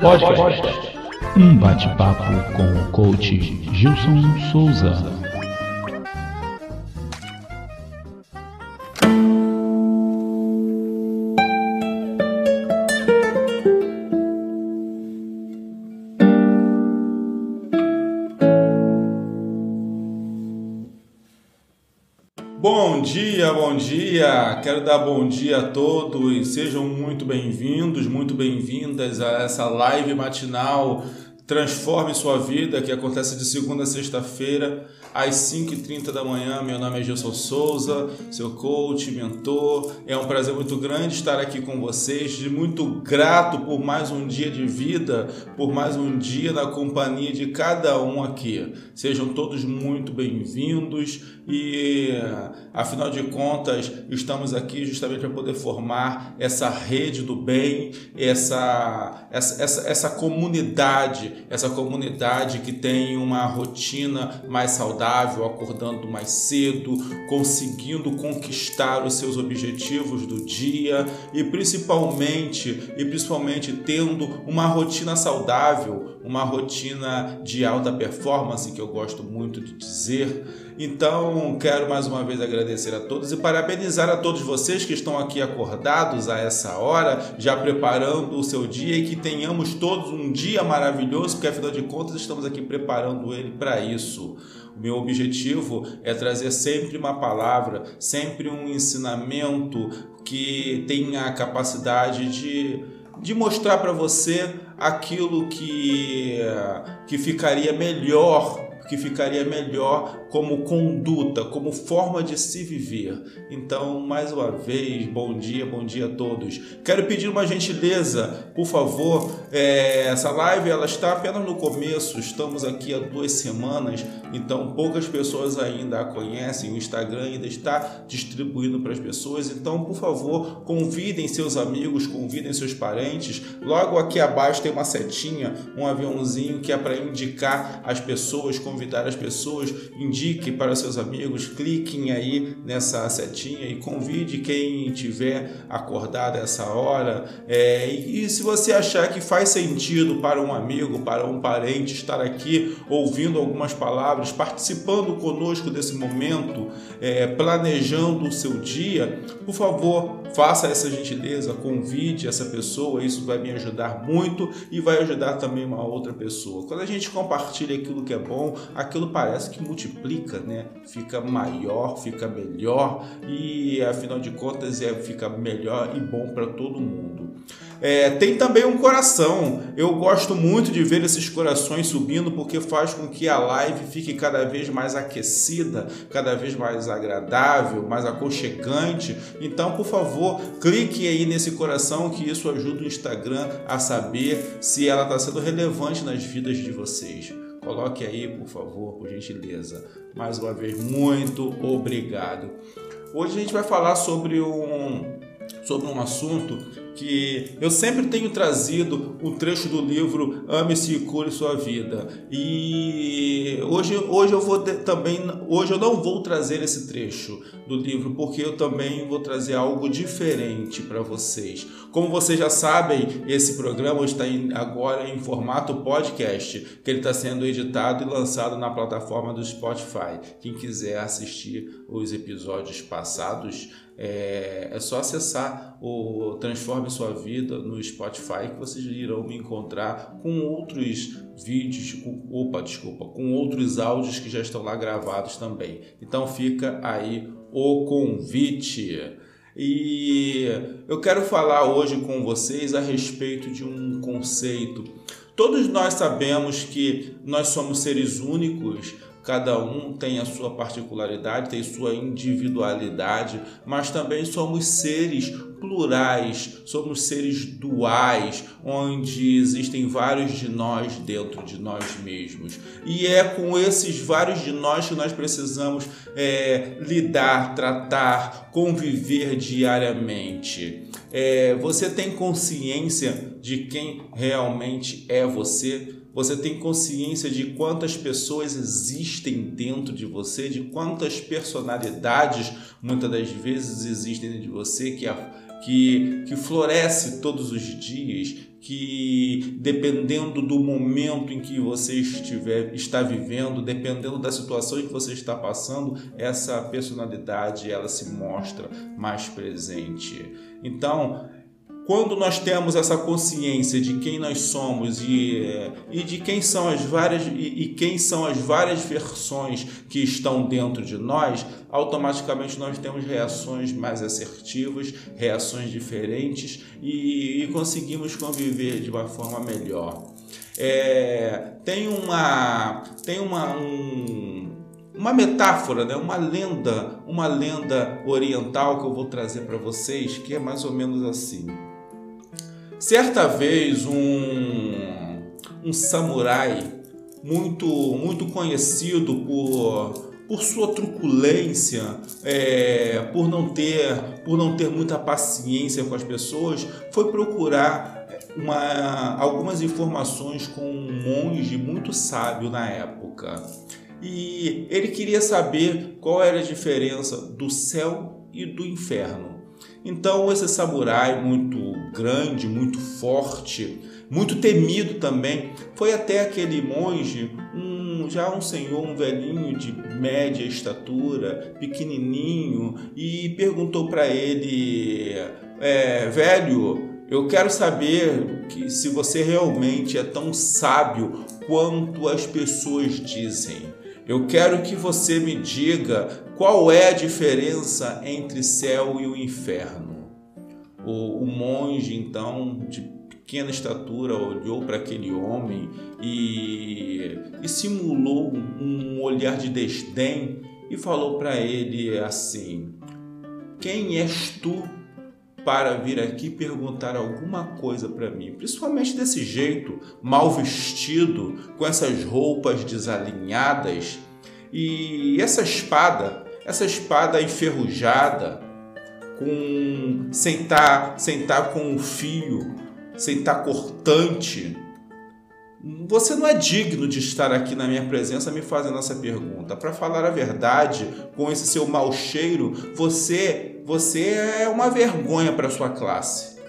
Podcast. Um bate-papo com o coach Gilson Souza. Bom dia! Quero dar bom dia a todos. Sejam muito bem-vindos, muito bem-vindas a essa live matinal Transforme Sua Vida, que acontece de segunda a sexta-feira, às 5h30 da manhã. Meu nome é Gilson Souza, seu coach, mentor. É um prazer muito grande estar aqui com vocês, muito grato por mais um dia de vida, por mais um dia na companhia de cada um aqui. Sejam todos muito bem-vindos e, afinal de contas, estamos aqui justamente para poder formar essa rede do bem, essa, essa, essa, essa comunidade essa comunidade que tem uma rotina mais saudável, acordando mais cedo, conseguindo conquistar os seus objetivos do dia e principalmente e principalmente tendo uma rotina saudável, uma rotina de alta performance que eu gosto muito de dizer então, quero mais uma vez agradecer a todos e parabenizar a todos vocês que estão aqui acordados a essa hora, já preparando o seu dia e que tenhamos todos um dia maravilhoso, porque afinal de contas estamos aqui preparando ele para isso. O meu objetivo é trazer sempre uma palavra, sempre um ensinamento que tenha a capacidade de, de mostrar para você aquilo que, que ficaria melhor que ficaria melhor como conduta, como forma de se viver. Então, mais uma vez, bom dia, bom dia a todos. Quero pedir uma gentileza, por favor. É, essa live ela está apenas no começo. Estamos aqui há duas semanas, então poucas pessoas ainda a conhecem. O Instagram ainda está distribuindo para as pessoas. Então, por favor, convidem seus amigos, convidem seus parentes. Logo aqui abaixo tem uma setinha, um aviãozinho que é para indicar as pessoas, convidar as pessoas, indique para seus amigos, cliquem aí nessa setinha e convide quem tiver acordado essa hora. É, e, e se você achar que faz sentido para um amigo, para um parente estar aqui ouvindo algumas palavras, participando conosco desse momento, é, planejando o seu dia, por favor, faça essa gentileza, convide essa pessoa, isso vai me ajudar muito e vai ajudar também uma outra pessoa. Quando a gente compartilha aquilo que é bom, aquilo parece que multiplica, né? Fica maior, fica melhor e afinal de contas é fica melhor e bom para todo mundo. É, tem também um coração. Eu gosto muito de ver esses corações subindo porque faz com que a live fique cada vez mais aquecida, cada vez mais agradável, mais aconchegante. Então, por favor, clique aí nesse coração que isso ajuda o Instagram a saber se ela está sendo relevante nas vidas de vocês. Coloque aí, por favor, por gentileza. Mais uma vez, muito obrigado. Hoje a gente vai falar sobre um, sobre um assunto que eu sempre tenho trazido um trecho do livro Ame-se e Cure Sua Vida. E hoje, hoje eu vou também, hoje eu não vou trazer esse trecho do livro, porque eu também vou trazer algo diferente para vocês. Como vocês já sabem, esse programa está agora em formato podcast, que ele está sendo editado e lançado na plataforma do Spotify. Quem quiser assistir os episódios passados, é, é, só acessar o Transforme Sua Vida no Spotify que vocês irão me encontrar com outros vídeos, opa, desculpa, com outros áudios que já estão lá gravados também. Então fica aí o convite. E eu quero falar hoje com vocês a respeito de um conceito. Todos nós sabemos que nós somos seres únicos, Cada um tem a sua particularidade, tem sua individualidade, mas também somos seres plurais, somos seres duais, onde existem vários de nós dentro de nós mesmos. E é com esses vários de nós que nós precisamos é, lidar, tratar, conviver diariamente. É, você tem consciência de quem realmente é você? Você tem consciência de quantas pessoas existem dentro de você, de quantas personalidades muitas das vezes existem dentro de você que, que, que floresce todos os dias, que dependendo do momento em que você estiver está vivendo, dependendo da situação em que você está passando, essa personalidade ela se mostra mais presente. Então, quando nós temos essa consciência de quem nós somos e, e de quem são as várias e, e, quem são as várias versões que estão dentro de nós, automaticamente nós temos reações mais assertivas, reações diferentes e, e conseguimos conviver de uma forma melhor. É, tem uma tem uma um, uma metáfora, né? uma lenda, uma lenda oriental que eu vou trazer para vocês, que é mais ou menos assim. Certa vez um, um samurai muito muito conhecido por por sua truculência, é, por não ter por não ter muita paciência com as pessoas, foi procurar uma, algumas informações com um monge muito sábio na época. E ele queria saber qual era a diferença do céu e do inferno. Então, esse samurai muito grande, muito forte, muito temido também, foi até aquele monge, um, já um senhor, um velhinho de média estatura, pequenininho, e perguntou para ele: é, Velho, eu quero saber que se você realmente é tão sábio quanto as pessoas dizem. Eu quero que você me diga qual é a diferença entre céu e o inferno. O, o monge, então, de pequena estatura, olhou para aquele homem e, e simulou um olhar de desdém e falou para ele assim: Quem és tu para vir aqui perguntar alguma coisa para mim, principalmente desse jeito, mal vestido, com essas roupas desalinhadas e essa espada, essa espada enferrujada, com sem estar tá, sem tá com um fio, sem estar tá cortante. Você não é digno de estar aqui na minha presença me fazendo essa pergunta. Para falar a verdade, com esse seu mau cheiro, você você é uma vergonha para sua classe.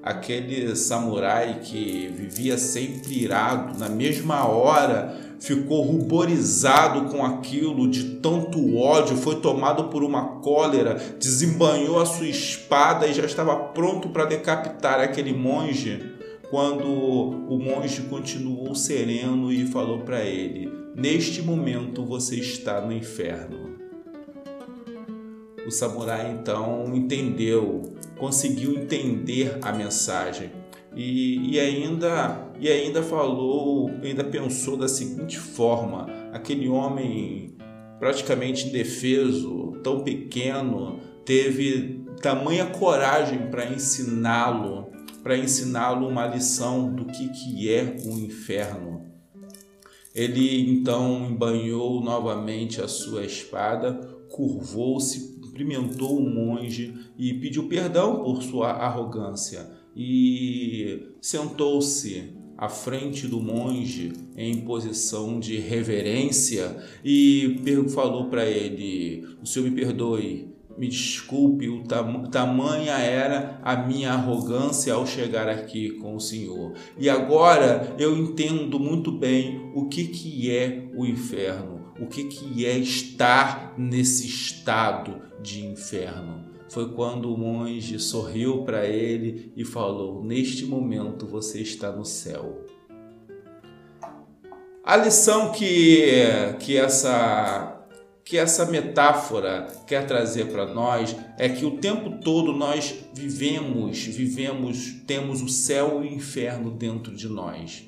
Aquele samurai que vivia sempre irado, na mesma hora ficou ruborizado com aquilo, de tanto ódio, foi tomado por uma cólera, desembanhou a sua espada e já estava pronto para decapitar aquele monge, quando o monge continuou sereno e falou para ele: Neste momento você está no inferno. O samurai então entendeu, conseguiu entender a mensagem e, e, ainda e ainda falou, ainda pensou da seguinte forma: aquele homem praticamente indefeso, tão pequeno, teve tamanha coragem para ensiná-lo, para ensiná-lo uma lição do que, que é o inferno. Ele então embanhou novamente a sua espada, curvou-se cumprimentou o monge e pediu perdão por sua arrogância e sentou-se à frente do monge em posição de reverência e falou para ele: O senhor me perdoe, me desculpe, o tam tamanha era a minha arrogância ao chegar aqui com o Senhor. E agora eu entendo muito bem o que, que é o inferno o que, que é estar nesse estado de inferno. Foi quando o monge sorriu para ele e falou: Neste momento você está no céu. A lição que, que essa que essa metáfora quer trazer para nós é que o tempo todo nós vivemos, vivemos, temos o céu e o inferno dentro de nós.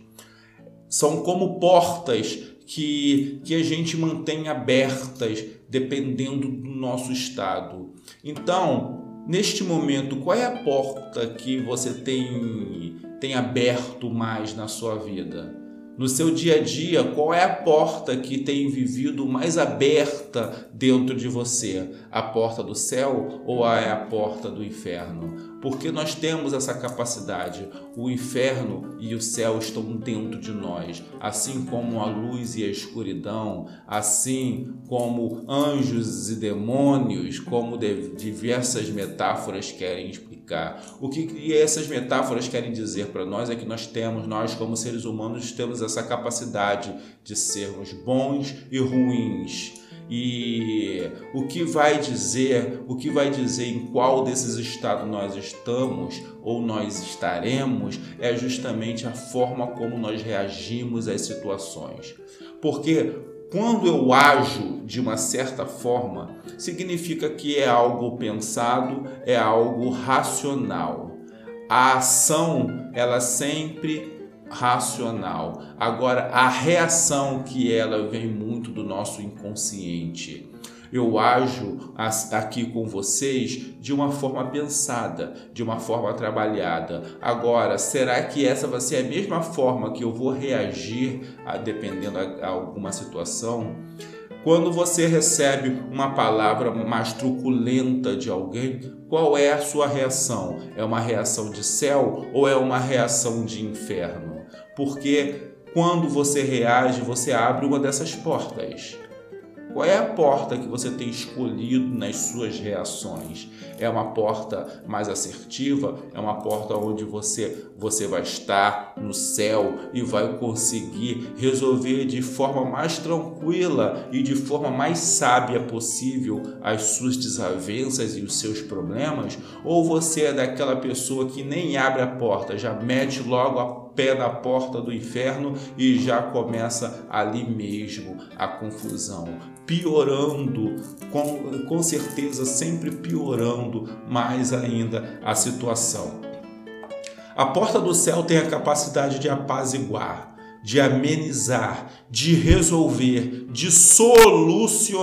São como portas que, que a gente mantém abertas dependendo do nosso estado. Então, neste momento, qual é a porta que você tem, tem aberto mais na sua vida? No seu dia a dia, qual é a porta que tem vivido mais aberta dentro de você? A porta do céu ou é a porta do inferno? porque nós temos essa capacidade. O inferno e o céu estão dentro de nós, assim como a luz e a escuridão, assim como anjos e demônios, como diversas metáforas querem explicar. O que essas metáforas querem dizer para nós é que nós temos, nós como seres humanos, temos essa capacidade de sermos bons e ruins e o que vai dizer, o que vai dizer em qual desses estados nós estamos ou nós estaremos é justamente a forma como nós reagimos às situações. Porque quando eu ajo de uma certa forma, significa que é algo pensado, é algo racional. A ação, ela sempre racional. Agora, a reação que ela vem muito do nosso inconsciente. Eu ajo aqui com vocês de uma forma pensada, de uma forma trabalhada. Agora, será que essa vai ser a mesma forma que eu vou reagir a, dependendo a, a alguma situação? Quando você recebe uma palavra mais truculenta de alguém, qual é a sua reação? É uma reação de céu ou é uma reação de inferno? porque quando você reage, você abre uma dessas portas. Qual é a porta que você tem escolhido nas suas reações? É uma porta mais assertiva? É uma porta onde você você vai estar no céu e vai conseguir resolver de forma mais tranquila e de forma mais sábia possível as suas desavenças e os seus problemas? Ou você é daquela pessoa que nem abre a porta, já mete logo a pé na porta do inferno e já começa ali mesmo a confusão, piorando, com, com certeza sempre piorando mais ainda a situação. A porta do céu tem a capacidade de apaziguar, de amenizar, de resolver, de solucionar,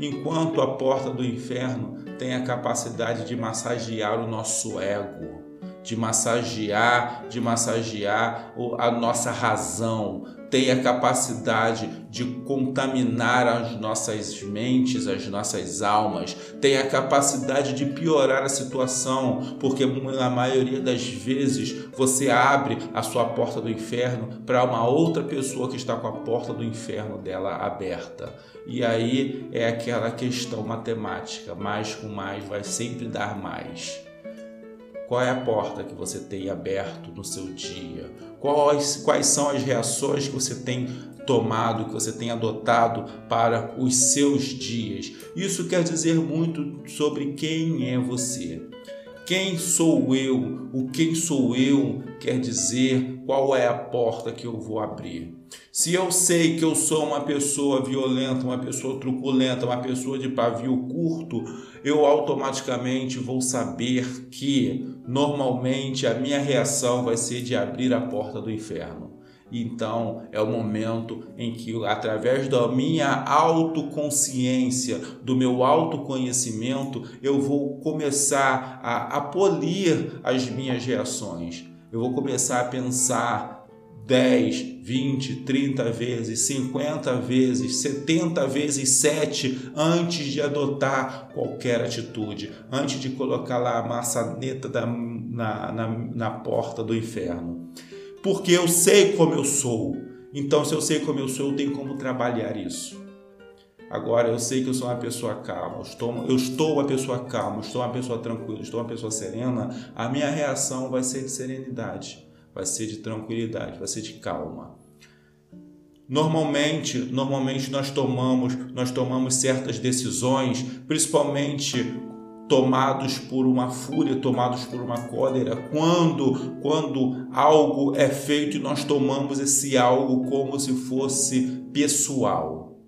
enquanto a porta do inferno tem a capacidade de massagear o nosso ego de massagear, de massagear a nossa razão, tem a capacidade de contaminar as nossas mentes, as nossas almas, tem a capacidade de piorar a situação, porque na maioria das vezes você abre a sua porta do inferno para uma outra pessoa que está com a porta do inferno dela aberta. E aí é aquela questão matemática, mais com mais vai sempre dar mais. Qual é a porta que você tem aberto no seu dia? Quais, quais são as reações que você tem tomado, que você tem adotado para os seus dias? Isso quer dizer muito sobre quem é você. Quem sou eu? O quem sou eu quer dizer qual é a porta que eu vou abrir. Se eu sei que eu sou uma pessoa violenta, uma pessoa truculenta, uma pessoa de pavio curto, eu automaticamente vou saber que normalmente a minha reação vai ser de abrir a porta do inferno. Então é o momento em que, através da minha autoconsciência, do meu autoconhecimento, eu vou começar a, a polir as minhas reações. Eu vou começar a pensar 10, 20, 30 vezes, 50 vezes, 70 vezes 7 antes de adotar qualquer atitude, antes de colocar lá a maçaneta da, na, na, na porta do inferno. Porque eu sei como eu sou. Então, se eu sei como eu sou, eu tenho como trabalhar isso. Agora, eu sei que eu sou uma pessoa calma, eu estou, eu estou uma pessoa calma, estou uma pessoa tranquila, estou uma pessoa serena, a minha reação vai ser de serenidade vai ser de tranquilidade, vai ser de calma. Normalmente, normalmente nós tomamos, nós tomamos certas decisões, principalmente tomados por uma fúria, tomados por uma cólera, quando quando algo é feito e nós tomamos esse algo como se fosse pessoal.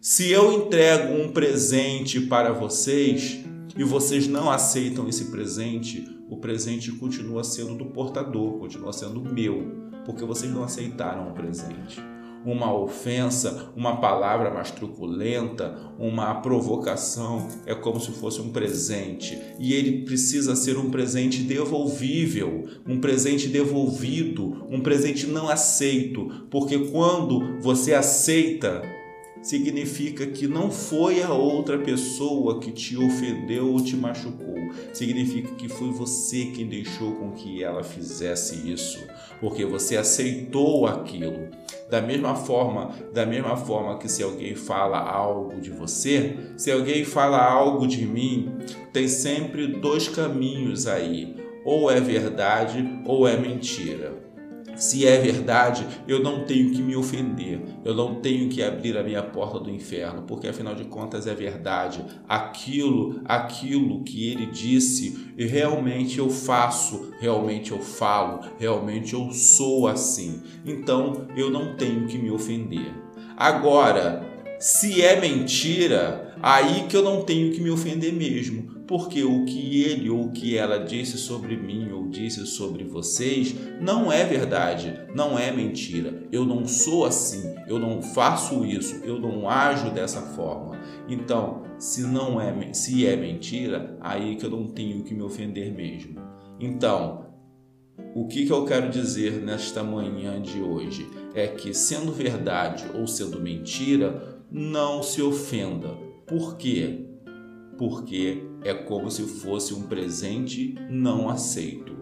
Se eu entrego um presente para vocês e vocês não aceitam esse presente, o presente continua sendo do portador, continua sendo meu, porque vocês não aceitaram o presente. Uma ofensa, uma palavra mais truculenta, uma provocação é como se fosse um presente. E ele precisa ser um presente devolvível, um presente devolvido, um presente não aceito, porque quando você aceita significa que não foi a outra pessoa que te ofendeu ou te machucou. Significa que foi você quem deixou com que ela fizesse isso, porque você aceitou aquilo. Da mesma forma, da mesma forma que se alguém fala algo de você, se alguém fala algo de mim, tem sempre dois caminhos aí, ou é verdade ou é mentira. Se é verdade, eu não tenho que me ofender, eu não tenho que abrir a minha porta do inferno, porque afinal de contas é verdade. Aquilo, aquilo que ele disse, realmente eu faço, realmente eu falo, realmente eu sou assim. Então eu não tenho que me ofender. Agora, se é mentira, aí que eu não tenho que me ofender mesmo, porque o que ele ou o que ela disse sobre mim ou disse sobre vocês não é verdade, não é mentira. Eu não sou assim, eu não faço isso, eu não ajo dessa forma. Então, se não é, se é mentira, aí que eu não tenho que me ofender mesmo. Então, o que, que eu quero dizer nesta manhã de hoje é que, sendo verdade ou sendo mentira, não se ofenda. Por quê? Porque é como se fosse um presente não aceito.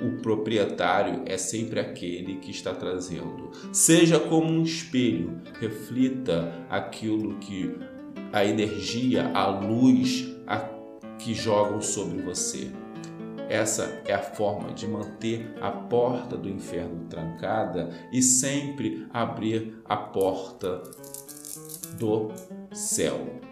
O proprietário é sempre aquele que está trazendo. Seja como um espelho, reflita aquilo que a energia, a luz a, que jogam sobre você. Essa é a forma de manter a porta do inferno trancada e sempre abrir a porta do céu.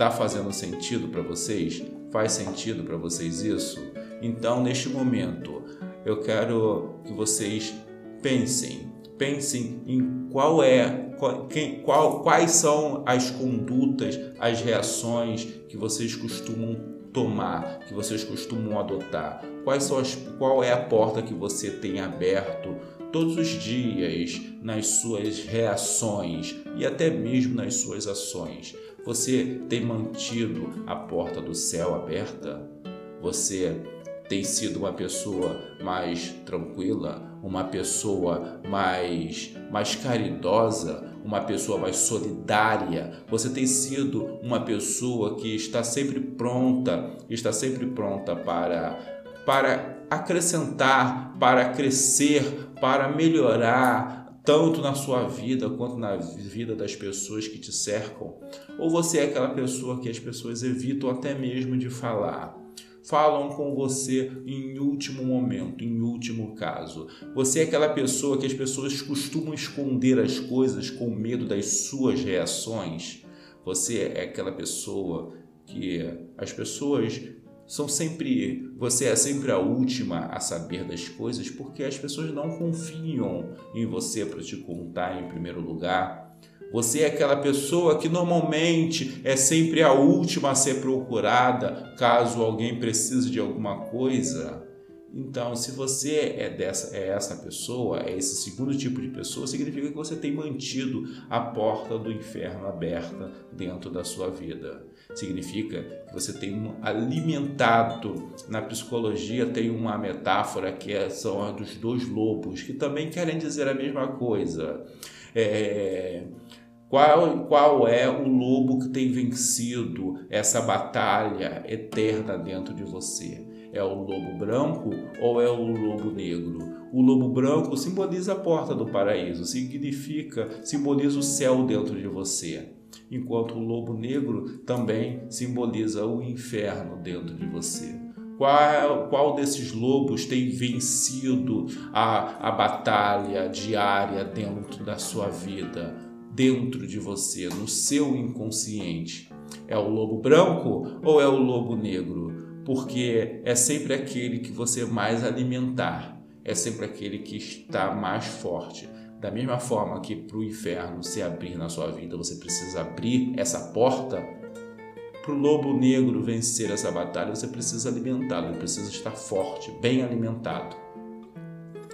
Tá fazendo sentido para vocês? Faz sentido para vocês isso? Então, neste momento, eu quero que vocês pensem, pensem em qual é, qual, quem, qual, quais são as condutas, as reações que vocês costumam tomar, que vocês costumam adotar. Quais são as, qual é a porta que você tem aberto todos os dias nas suas reações e até mesmo nas suas ações. Você tem mantido a porta do céu aberta? Você tem sido uma pessoa mais tranquila, uma pessoa mais mais caridosa, uma pessoa mais solidária. Você tem sido uma pessoa que está sempre pronta, está sempre pronta para para acrescentar, para crescer, para melhorar, tanto na sua vida quanto na vida das pessoas que te cercam? Ou você é aquela pessoa que as pessoas evitam até mesmo de falar? Falam com você em último momento, em último caso. Você é aquela pessoa que as pessoas costumam esconder as coisas com medo das suas reações? Você é aquela pessoa que as pessoas são sempre você é sempre a última a saber das coisas porque as pessoas não confiam em você para te contar em primeiro lugar. Você é aquela pessoa que normalmente é sempre a última a ser procurada caso alguém precise de alguma coisa. Então, se você é dessa, é essa pessoa, é esse segundo tipo de pessoa, significa que você tem mantido a porta do inferno aberta dentro da sua vida. Significa que você tem alimentado. Na psicologia tem uma metáfora que é, são a dos dois lobos, que também querem dizer a mesma coisa. É, qual, qual é o lobo que tem vencido essa batalha eterna dentro de você? É o lobo branco ou é o lobo negro? O lobo branco simboliza a porta do paraíso, significa, simboliza o céu dentro de você. Enquanto o lobo negro também simboliza o inferno dentro de você. Qual, qual desses lobos tem vencido a, a batalha diária dentro da sua vida, dentro de você, no seu inconsciente? É o lobo branco ou é o lobo negro? porque é sempre aquele que você mais alimentar, é sempre aquele que está mais forte. Da mesma forma que para o inferno se abrir na sua vida, você precisa abrir essa porta. Para o lobo negro vencer essa batalha, você precisa alimentá-lo, precisa estar forte, bem alimentado.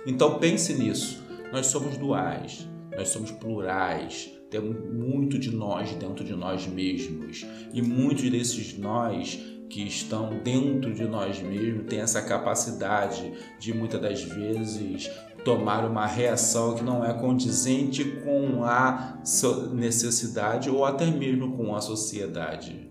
Então pense nisso. Nós somos duais, nós somos plurais, temos muito de nós dentro de nós mesmos e muitos desses nós que estão dentro de nós mesmos têm essa capacidade de muitas das vezes tomar uma reação que não é condizente com a necessidade ou até mesmo com a sociedade.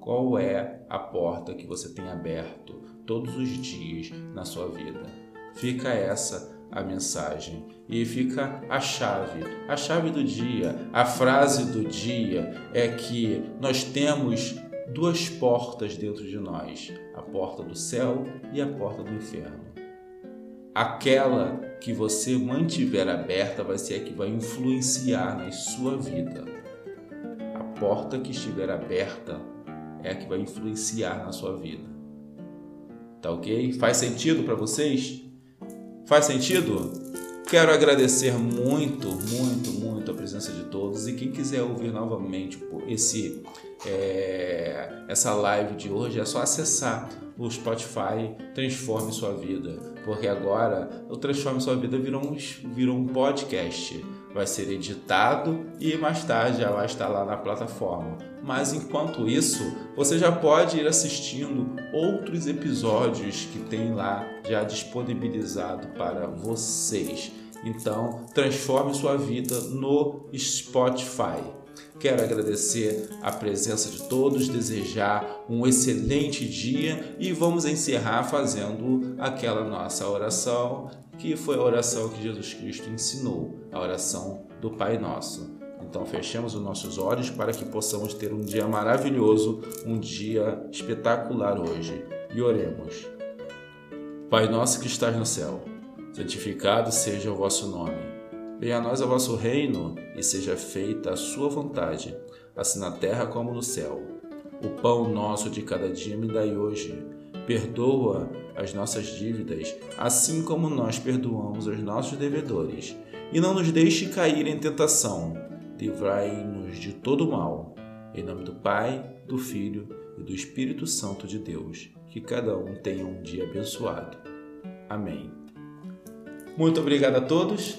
Qual é a porta que você tem aberto todos os dias na sua vida? Fica essa a mensagem e fica a chave. A chave do dia, a frase do dia é que nós temos duas portas dentro de nós: a porta do céu e a porta do inferno. Aquela que você mantiver aberta vai ser a que vai influenciar na sua vida. A porta que estiver aberta é a que vai influenciar na sua vida. Tá ok? Faz sentido para vocês? Faz sentido? Quero agradecer muito, muito, presença de todos e quem quiser ouvir novamente esse é, essa live de hoje é só acessar o Spotify Transforme Sua Vida, porque agora o Transforme Sua Vida virou um, virou um podcast. Vai ser editado e mais tarde já vai estar lá na plataforma. Mas enquanto isso, você já pode ir assistindo outros episódios que tem lá já disponibilizado para vocês. Então, transforme sua vida no Spotify. Quero agradecer a presença de todos, desejar um excelente dia e vamos encerrar fazendo aquela nossa oração, que foi a oração que Jesus Cristo ensinou, a oração do Pai Nosso. Então fechemos os nossos olhos para que possamos ter um dia maravilhoso, um dia espetacular hoje. E oremos. Pai nosso que estás no céu, santificado seja o vosso nome. Venha a nós o vosso reino e seja feita a sua vontade, assim na terra como no céu. O pão nosso de cada dia me dai hoje. Perdoa as nossas dívidas, assim como nós perdoamos aos nossos devedores. E não nos deixe cair em tentação. Livrai-nos de todo mal. Em nome do Pai, do Filho e do Espírito Santo de Deus. Que cada um tenha um dia abençoado. Amém. Muito obrigado a todos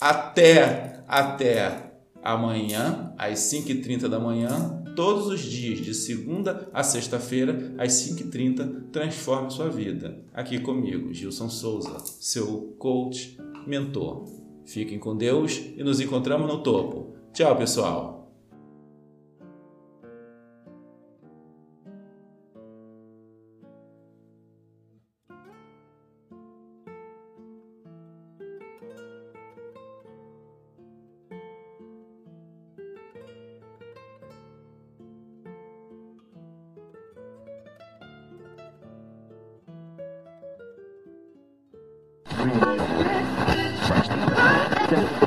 até, até amanhã, às 5h30 da manhã, todos os dias, de segunda a sexta-feira, às 5h30, transforme sua vida. Aqui comigo, Gilson Souza, seu coach, mentor. Fiquem com Deus e nos encontramos no topo. Tchau, pessoal!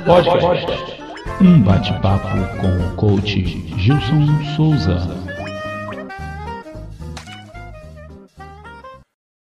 Podcast. Um bate-papo com o coach Gilson Souza.